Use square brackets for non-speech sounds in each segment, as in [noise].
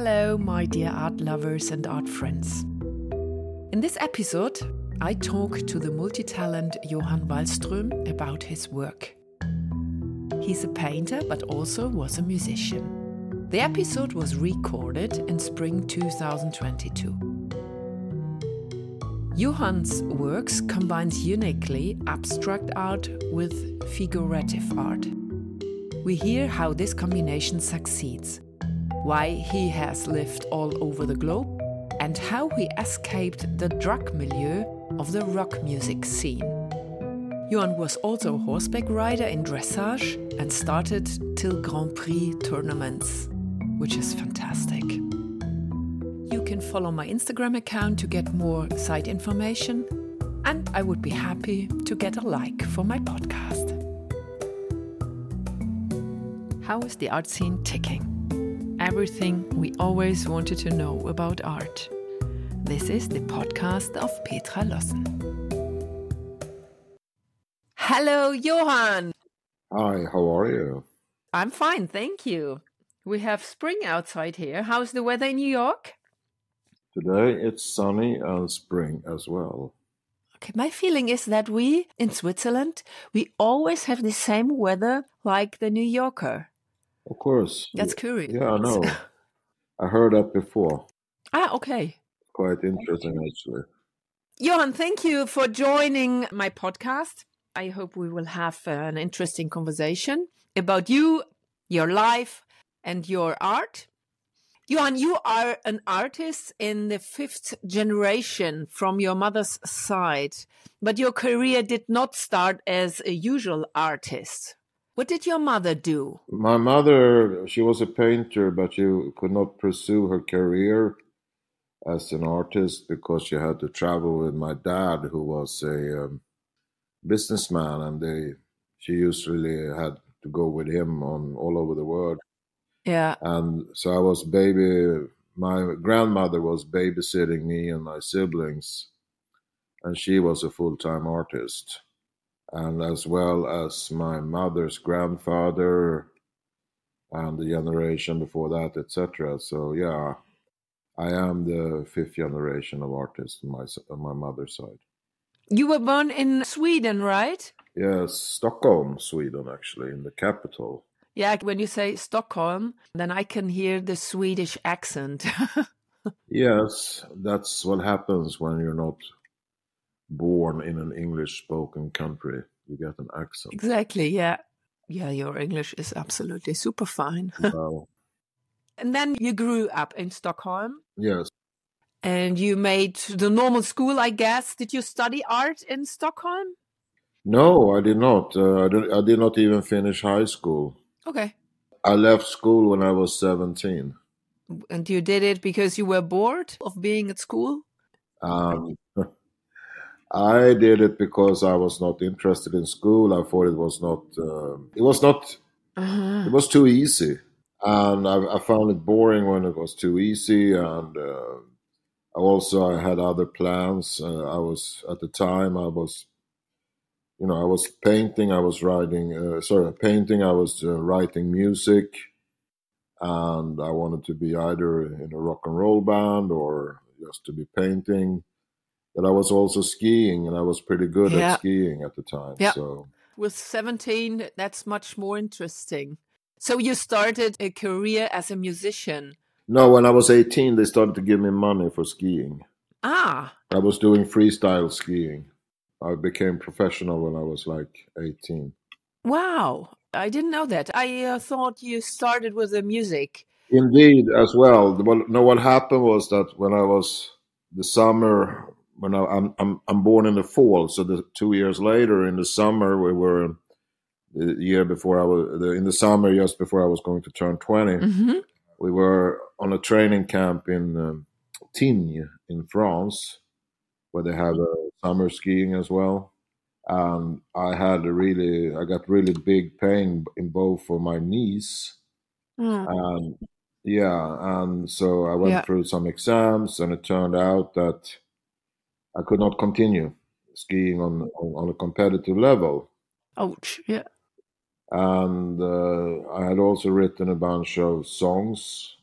Hello, my dear art lovers and art friends. In this episode, I talk to the multi talent Johan Wahlström about his work. He's a painter but also was a musician. The episode was recorded in spring 2022. Johan's works combines uniquely abstract art with figurative art. We hear how this combination succeeds why he has lived all over the globe, and how he escaped the drug milieu of the rock music scene. Johan was also a horseback rider in dressage and started till Grand Prix tournaments, which is fantastic. You can follow my Instagram account to get more site information, and I would be happy to get a like for my podcast. How is the art scene ticking? Everything we always wanted to know about art. This is the podcast of Petra Lossen. Hello, Johan. Hi, how are you? I'm fine, thank you. We have spring outside here. How's the weather in New York? Today it's sunny and spring as well. Okay, my feeling is that we in Switzerland, we always have the same weather like the New Yorker. Of course. That's curious. Yeah, I [laughs] know. I heard that before. Ah, okay. Quite interesting, actually. Johan, thank you for joining my podcast. I hope we will have an interesting conversation about you, your life, and your art. Johan, you are an artist in the fifth generation from your mother's side, but your career did not start as a usual artist. What did your mother do? My mother, she was a painter, but she could not pursue her career as an artist because she had to travel with my dad, who was a um, businessman, and they she usually had to go with him on all over the world. Yeah. And so I was baby. My grandmother was babysitting me and my siblings, and she was a full time artist and as well as my mother's grandfather and the generation before that, etc. So yeah, I am the fifth generation of artists on my on my mother's side. You were born in Sweden, right? Yes, Stockholm, Sweden, actually, in the capital. Yeah, when you say Stockholm, then I can hear the Swedish accent. [laughs] yes, that's what happens when you're not born in an English spoken country. You get an accent. Exactly, yeah. Yeah, your English is absolutely super fine. [laughs] Wow. and then you grew up in Stockholm. Yes. And you made the normal school, I guess. Did you study art in Stockholm? No, I did not. Uh, I, did, I did not even finish high school. Okay. I left school when I was 17. And you did it because you were bored of being at school? Um, I did it because I was not interested in school. I thought it was not. Uh, it was not. Uh-huh. It was too easy, and I, I, found it boring when it was too easy. And uh, also, I had other plans. Uh, I was at the time. I was, you know, I was painting. I was writing. Uh, sorry, painting. I was uh, writing music, and I wanted to be either in a rock and roll band or just to be painting but I was also skiing, and I was pretty good yeah. at skiing at the time. Yeah. So with 17, that's much more interesting. So you started a career as a musician. No, when I was 18, they started to give me money for skiing. Ah. I was doing freestyle skiing. I became professional when I was like 18. Wow. I didn't know that. I uh, thought you started with the music. Indeed, as well. well. No, what happened was that when I was the summer when I, am I'm I'm born in the fall, so the two years later in the summer we were the year before I was the, in the summer just before I was going to turn 20 mm-hmm. we were on a training camp in um, Tignes in France, where they have a summer skiing as well. And I had a really, I got really big pain in both of my knees, mm. and yeah, and so I went yeah. through some exams, and it turned out that I could not continue skiing on on, on a competitive level. Ouch! Yeah. And uh, I had also written a bunch of songs,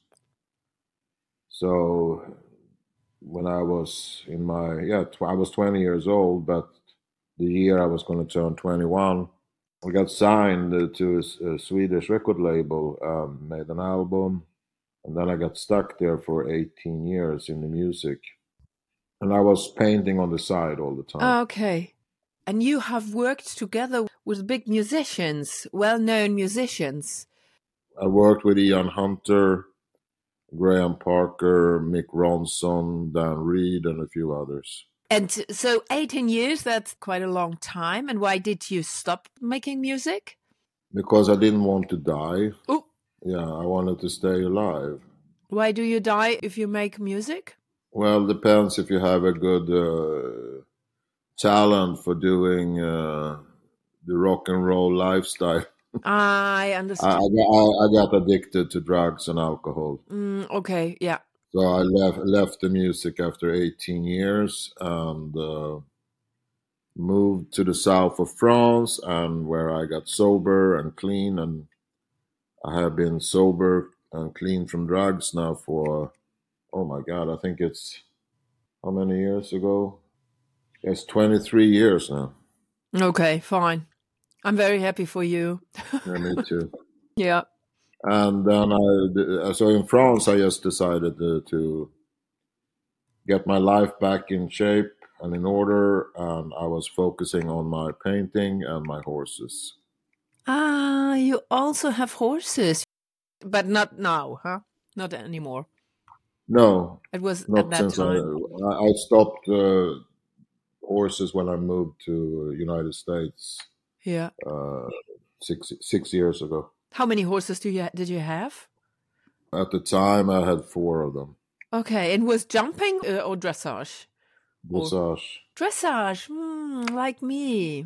So when I was in my yeah, tw- I was 20 years old, but the year I was going to turn 21, I got signed to a, a Swedish record label, um, made an album, and then I got stuck there for 18 years in the music. And I was painting on the side all the time. Okay. And you have worked together with big musicians, well known musicians. I worked with Ian Hunter, Graham Parker, Mick Ronson, Dan Reed, and a few others. And so 18 years, that's quite a long time. And why did you stop making music? Because I didn't want to die. Oh. Yeah, I wanted to stay alive. Why do you die if you make music? Well, depends if you have a good uh, talent for doing uh, the rock and roll lifestyle. [laughs] I understand. I, I, I, got addicted to drugs and alcohol. Mm, okay, yeah. So I left left the music after 18 years and uh, moved to the south of France, and where I got sober and clean, and I have been sober and clean from drugs now for oh my god, I think it's how many years ago? It's 23 years now. Okay, fine. I'm very happy for you. yeah, me too. [laughs] Yeah. And then I, so in France, I just decided to, to get my life back in shape and in order. And I was focusing on my painting and my horses. Ah, you also have horses, but not now, huh? Not anymore. No, it was not at that since time. I, I stopped uh, horses when I moved to United States. Yeah. Uh, six six years ago. How many horses do you did you have? At the time, I had four of them. Okay, and was jumping uh, or dressage? Dressage. Dressage, mm, like me.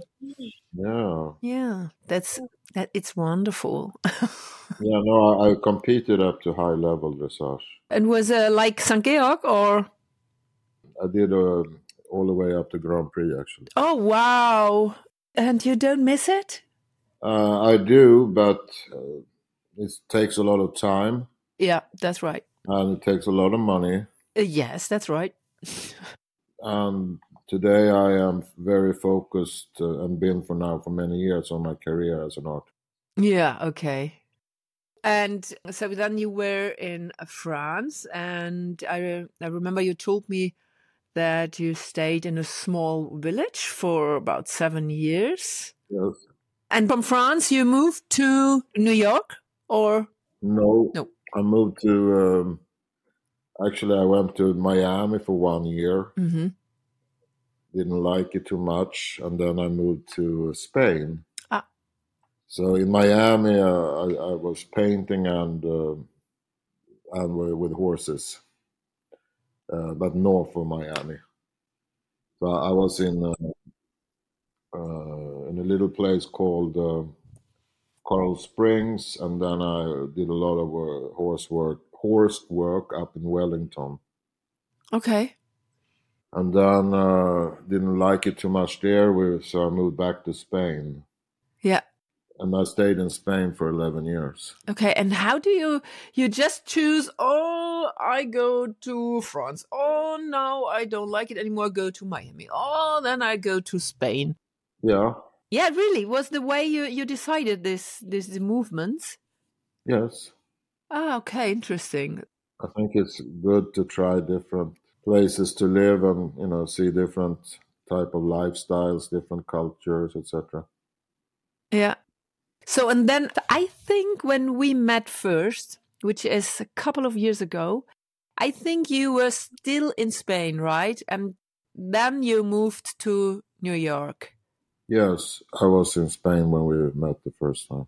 Yeah. Yeah, that's that. It's wonderful. [laughs] yeah, no, I, I, competed up to high level dressage. And was uh, like St. Georg or? I did uh, all the way up to Grand Prix actually. Oh wow! And you don't miss it? Uh, I do, but uh, it takes a lot of time. Yeah, that's right. And it takes a lot of money. Uh, yes, that's right. [laughs] and today I am very focused uh, and been for now for many years on my career as an artist. Yeah, okay. And so then you were in France, and I I remember you told me that you stayed in a small village for about seven years. Yes. And from France, you moved to New York, or no? No. I moved to. Um, actually, I went to Miami for one year. Mm-hmm. Didn't like it too much, and then I moved to Spain. Ah. So in Miami, uh, I, I, was painting and uh, and with horses, uh, but north of Miami. So I was in uh, uh, in a little place called uh, Coral Springs, and then I did a lot of uh, horse work, horse work up in Wellington. Okay. And then uh, didn't like it too much there, so I moved back to Spain. Yeah. And I stayed in Spain for eleven years. Okay, and how do you you just choose? Oh, I go to France. Oh, no, I don't like it anymore. Go to Miami. Oh, then I go to Spain. Yeah. Yeah, really. Was the way you you decided this this movements? Yes. Ah, okay, interesting. I think it's good to try different places to live and you know see different type of lifestyles, different cultures, etc. Yeah. So and then I think when we met first, which is a couple of years ago, I think you were still in Spain, right? And then you moved to New York. Yes, I was in Spain when we met the first time.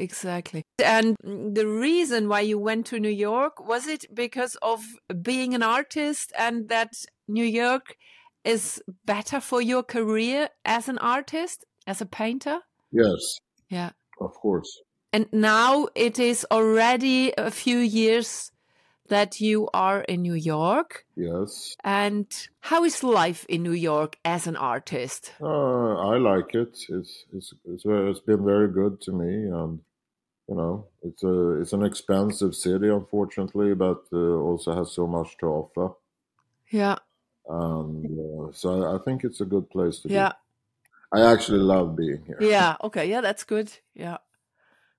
Exactly. And the reason why you went to New York was it because of being an artist and that New York is better for your career as an artist, as a painter? Yes. Yeah. Of course. And now it is already a few years that you are in New York. Yes. And how is life in New York as an artist? Uh, I like it. It's it's it's it's been very good to me, and you know, it's a it's an expensive city, unfortunately, but uh, also has so much to offer. Yeah. And uh, so I, I think it's a good place to Yeah. be. I actually love being here. Yeah. [laughs] Okay. Yeah, that's good. Yeah.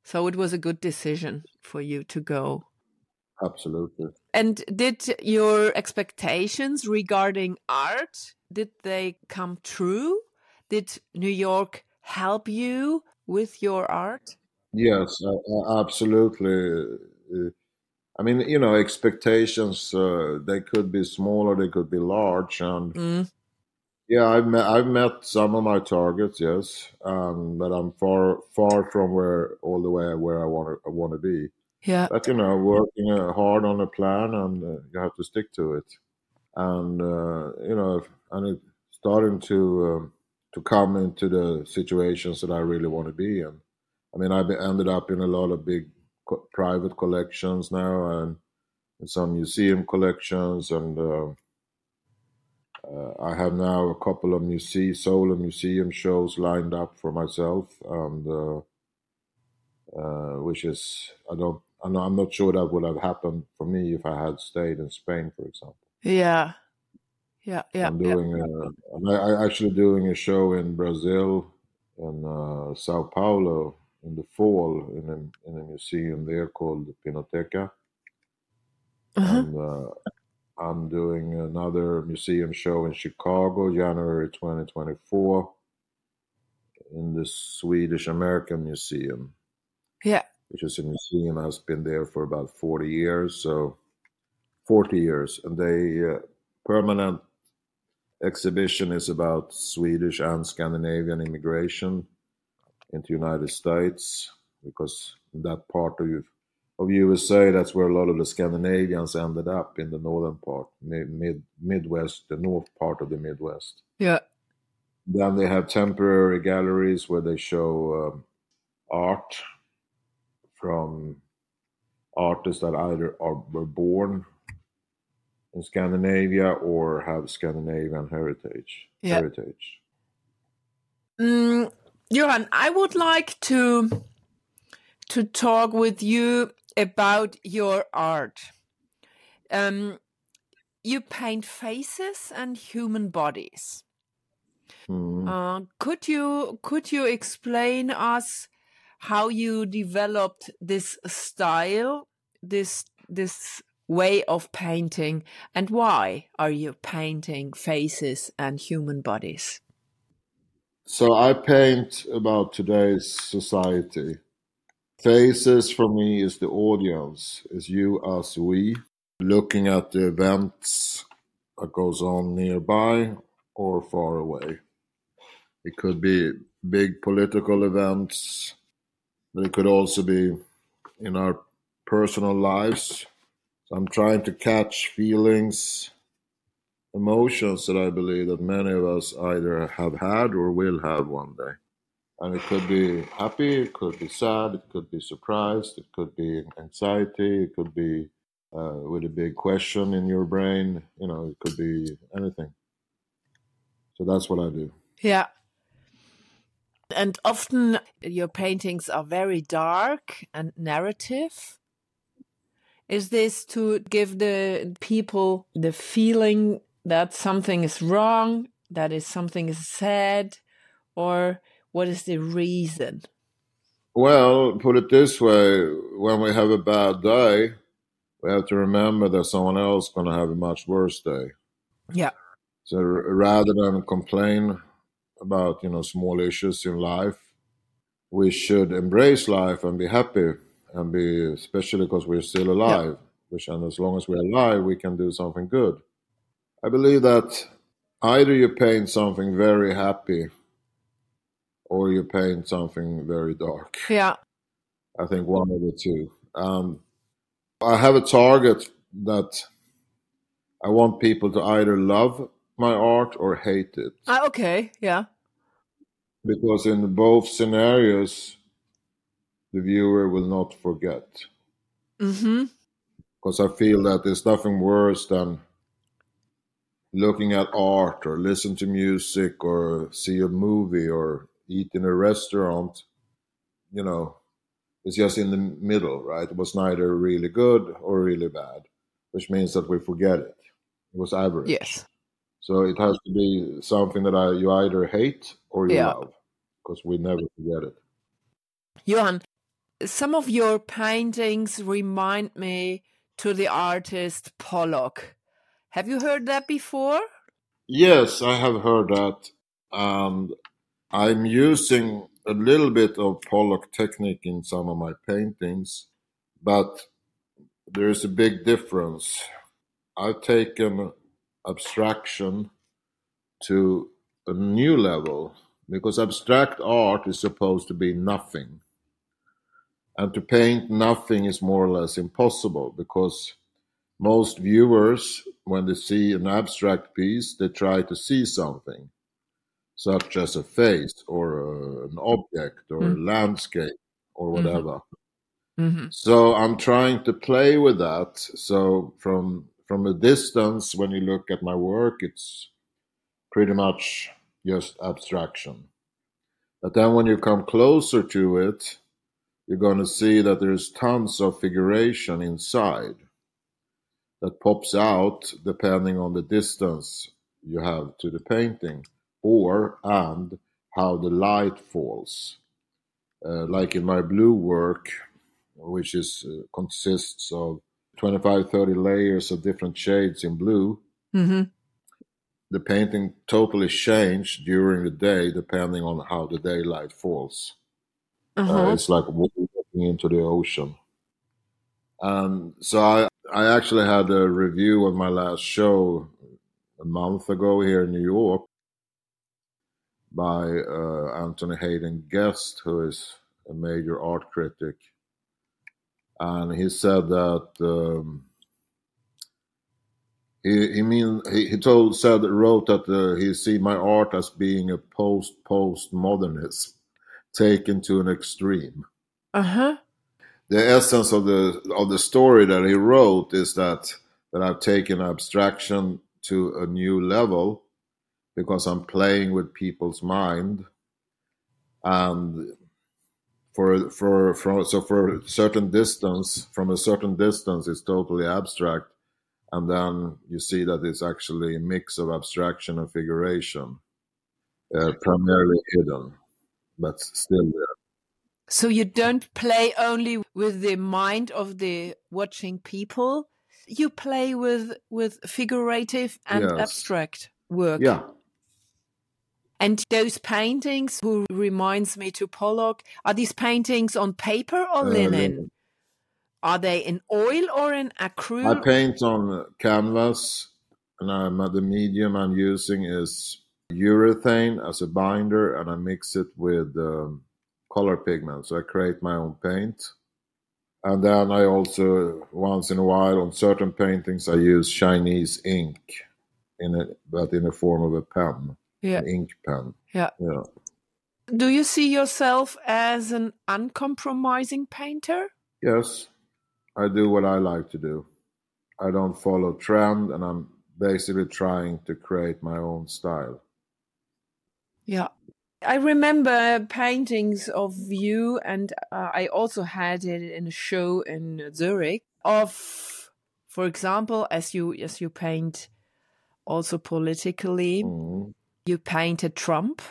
So it was a good decision for you to go. Absolutely. And did your expectations regarding art did they come true? Did New York help you with your art? Yes, uh, absolutely. Uh, I mean, you know, expectations uh, they could be smaller, they could be large, and Mm. yeah, I've met I've met some of my targets, yes, um, but I'm far far from where all the way where I want to I want to be. Yeah. But you know, working uh, hard on a plan, and uh, you have to stick to it, and uh, you know, and it starting to um, to come into the situations that I really want to be in. I mean, I've ended up in a lot of big co- private collections now, and some museum collections, and uh, uh, I have now a couple of museum solo museum shows lined up for myself, and uh, uh, which is I don't I'm not, I'm not sure that would have happened for me if I had stayed in Spain, for example. Yeah. Yeah. Yeah. I'm yeah. doing a, I'm actually doing a show in Brazil, in uh, Sao Paulo, in the fall in a in a museum there called Pinacoteca, Uh-huh. and uh, I'm doing another museum show in Chicago, January 2024, in the Swedish American Museum, Yeah. which is a museum that has been there for about 40 years. So 40 years, and they uh, permanent exhibition is about Swedish and Scandinavian immigration into the United States because that part of of USA that's where a lot of the Scandinavians ended up in the northern part, mid, mid Midwest, the north part of the Midwest. Yeah. Then they have temporary galleries where they show um, art from artists that either are were born in Scandinavia or have Scandinavian heritage. Yeah. Heritage. Mm, Johan, I would like to to talk with you about your art. Um, you paint faces and human bodies. Hmm. Uh, could you could you explain us how you developed this style, this this way of painting, and why are you painting faces and human bodies? So I paint about today's society. Faces for me is the audience, is you, us, we, looking at the events that goes on nearby or far away. It could be big political events, but it could also be in our personal lives. So I'm trying to catch feelings, emotions that I believe that many of us either have had or will have one day. And it could be happy, it could be sad, it could be surprised, it could be anxiety, it could be uh, with a big question in your brain, you know, it could be anything. So that's what I do. Yeah. And often your paintings are very dark and narrative. Is this to give the people the feeling that something is wrong, that is something is sad, or what is the reason? Well, put it this way when we have a bad day, we have to remember that someone else is going to have a much worse day. Yeah. So r- rather than complain about you know small issues in life, we should embrace life and be happy and be especially because we're still alive. Which and as long as we're alive, we can do something good. I believe that either you paint something very happy or you paint something very dark. Yeah. I think one of the two. Um, I have a target that I want people to either love my art or hate it. Ah, okay. Yeah. Because in both scenarios, the viewer will not forget. Mm-hmm. Because I feel that there's nothing worse than looking at art or listen to music or see a movie or eat in a restaurant, you know, it's just in the middle, right? It was neither really good or really bad, which means that we forget it. It was average. Yes. So it has to be something that I, you either hate or you Yeah. love, because we never forget it. Johan, some of your paintings remind me to the artist Pollock. Have you heard that before? Yes, I have heard that, and I'm using a little bit of Pollock technique in some of my paintings, but there is a big difference. I've taken abstraction to a new level because abstract art is supposed to be nothing. And to paint nothing is more or less impossible because most viewers, when they see an abstract piece, they try to see something, such as a face or a, an object or a Mm. landscape or Mhm. whatever. Mm-hmm. So I'm trying to play with that. So from from a distance, when you look at my work, it's pretty much just abstraction. But then when you come closer to it, you're going to see that there's tons of figuration inside that pops out depending on the distance you have to the painting or and how the light falls. Uh, like in my blue work, which is uh, consists of 25 30 layers of different shades in blue Mm-hmm. the painting totally changed during the day depending on how the daylight falls uh, Uh-huh. it's like walking into the ocean and so I, I actually had a review of my last show a month ago here in new york by uh, Anthony Haden-Guest who is a major art critic and he said that um, he, he mean he, he told said wrote that uh, he see my art as being a post post modernism taken to an extreme. Uh-huh. The essence of the of the story that he wrote is that that I've taken abstraction to a new level because I'm playing with people's mind. And for for for so for a certain distance from a certain distance it's totally abstract. And then you see that it's actually a mix of abstraction and figuration uh, primarily hidden but still there So you don't play only with the mind of the watching people. You play with with figurative and Yes. abstract work. yeah And those paintings, who reminds me to Pollock, are these paintings on paper or Uh, linen? Are they in oil or in acrylic? i paint on canvas and I'm, the medium i'm using is urethane as a binder and i mix it with um, color pigment so i create my own paint and then i also once in a while on certain paintings i use chinese ink in it but in the form of a pen Yeah. an ink pen Yeah. yeah Do you see yourself as an uncompromising painter? yes i do what i like to do i don't follow trend and i'm basically trying to create my own style Yeah. I remember paintings of you, and uh, I also had it in a show in Zurich of, for example, as you as you paint also politically, Mhm. you painted Trump,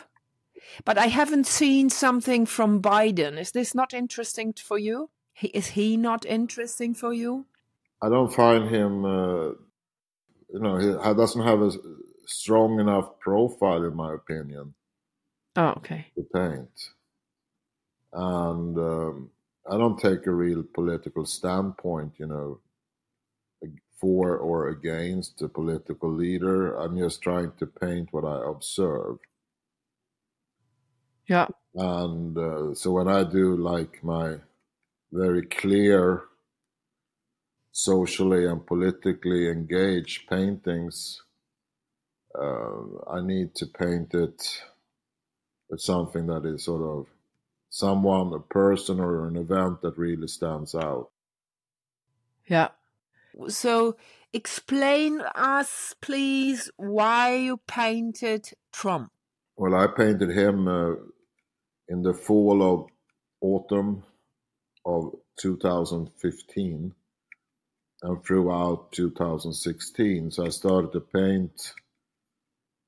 but I haven't seen something from Biden. Is this not interesting for you? He, is he not interesting for you? I don't find him, uh, you know, he doesn't have a strong enough profile, in my opinion, Oh, okay. to paint. And um, I don't take a real political standpoint, you know, for or against a political leader. I'm just trying to paint what I observe. Yeah. And uh, so when I do like my very clear, socially and politically engaged paintings, uh, I need to paint it with something that is sort of someone, a person, or an event that really stands out. Yeah. So explain us, please, why you painted Trump. Well, I painted him uh, in the fall of autumn of 2015 and throughout 2016. So I started to paint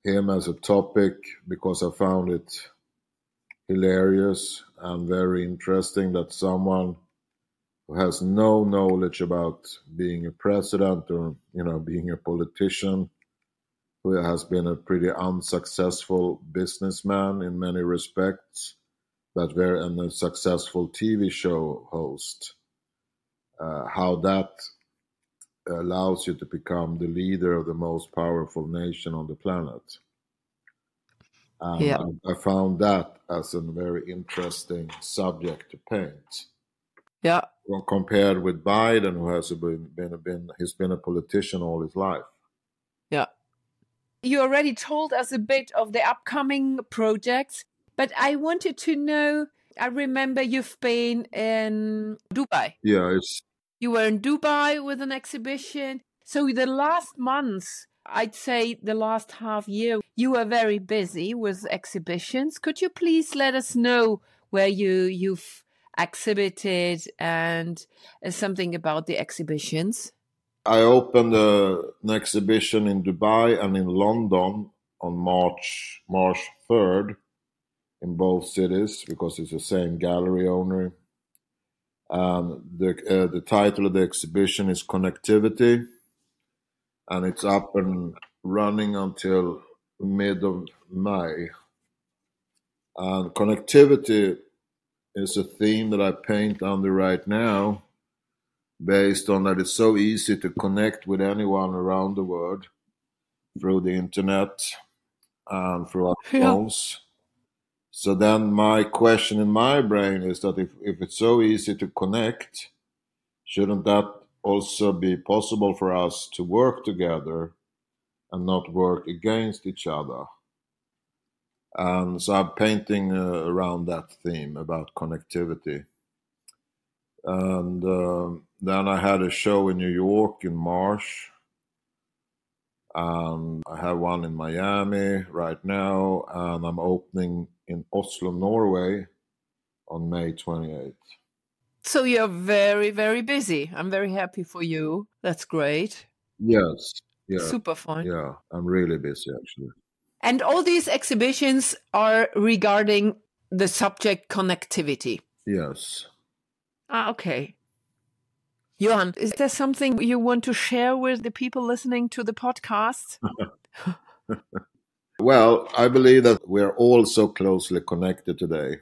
him as a topic because I found it hilarious and very interesting that someone who has no knowledge about being a president or you know being a politician who has been a pretty unsuccessful businessman in many respects but very and a successful TV show host uh, how that allows you to become the leader of the most powerful nation on the planet Um, and yeah. I, I found that as a very interesting subject to paint yeah compared with Biden, who has been, been, been he's been a politician all his life. Yeah. You already told us a bit of the upcoming projects, but I wanted to know. I remember you've been in Dubai. Yeah, it's. You were in Dubai with an exhibition. So the last months, I'd say the last half year, you were very busy with exhibitions. Could you please let us know where you you've exhibited and uh, something about the exhibitions? I opened a, an exhibition in Dubai and in London on March March 3rd in both cities because it's the same gallery owner. And the uh, the title of the exhibition is Connectivity, and it's up and running until mid of May. And connectivity is a theme that I paint under right now, based on that it's so easy to connect with anyone around the world through the internet and through our yeah. phones. So then my question in my brain is that if, if it's so easy to connect, shouldn't that also be possible for us to work together and not work against each other? And so I'm painting uh, around that theme about connectivity. And uh, then I had a show in New York in March. And I have one in Miami right now. And I'm opening in Oslo, Norway on May 28th. So you're very, very busy. I'm very happy for you. That's great. Yes. Yeah. Super fun. Yeah. I'm really busy actually. And all these exhibitions are regarding the subject connectivity. Yes. Ah, okay. Johan, is there something you want to share with the people listening to the podcast? [laughs] [laughs] well, I believe that we're all so closely connected today.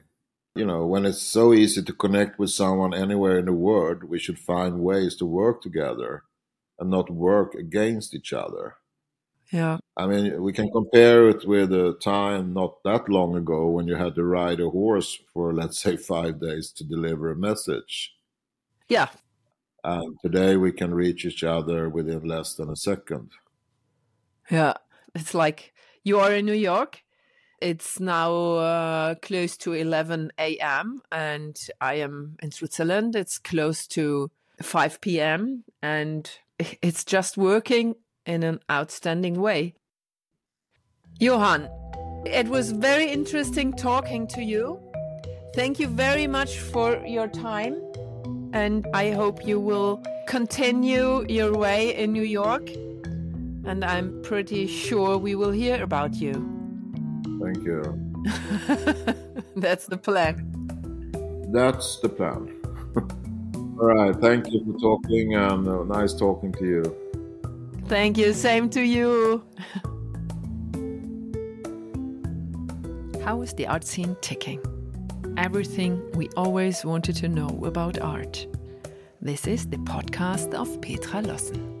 You know, when it's so easy to connect with someone anywhere in the world, we should find ways to work together and not work against each other. Yeah. I mean, we can compare it with a time not that long ago when you had to ride a horse for, let's say, [laughs] five days to deliver a message. Yeah. And today we can reach each other within less than a second. Yeah. It's like you are in New York. It's now uh, close to 11 a.m. and I am in Switzerland. It's close to 5 p.m. and [laughs] it's just working in an outstanding way. Johan, it was very interesting talking to you. Thank you very much for your time. And I hope you will continue your way in New York. And I'm pretty sure we will hear about you. Thank you. [laughs] That's the plan. That's the plan. [laughs] All right. Thank you for talking and uh, nice talking to you. Thank you. Same to you. [laughs] How is the art scene ticking? Everything we always wanted to know about art. This is the podcast of Petra Lossen.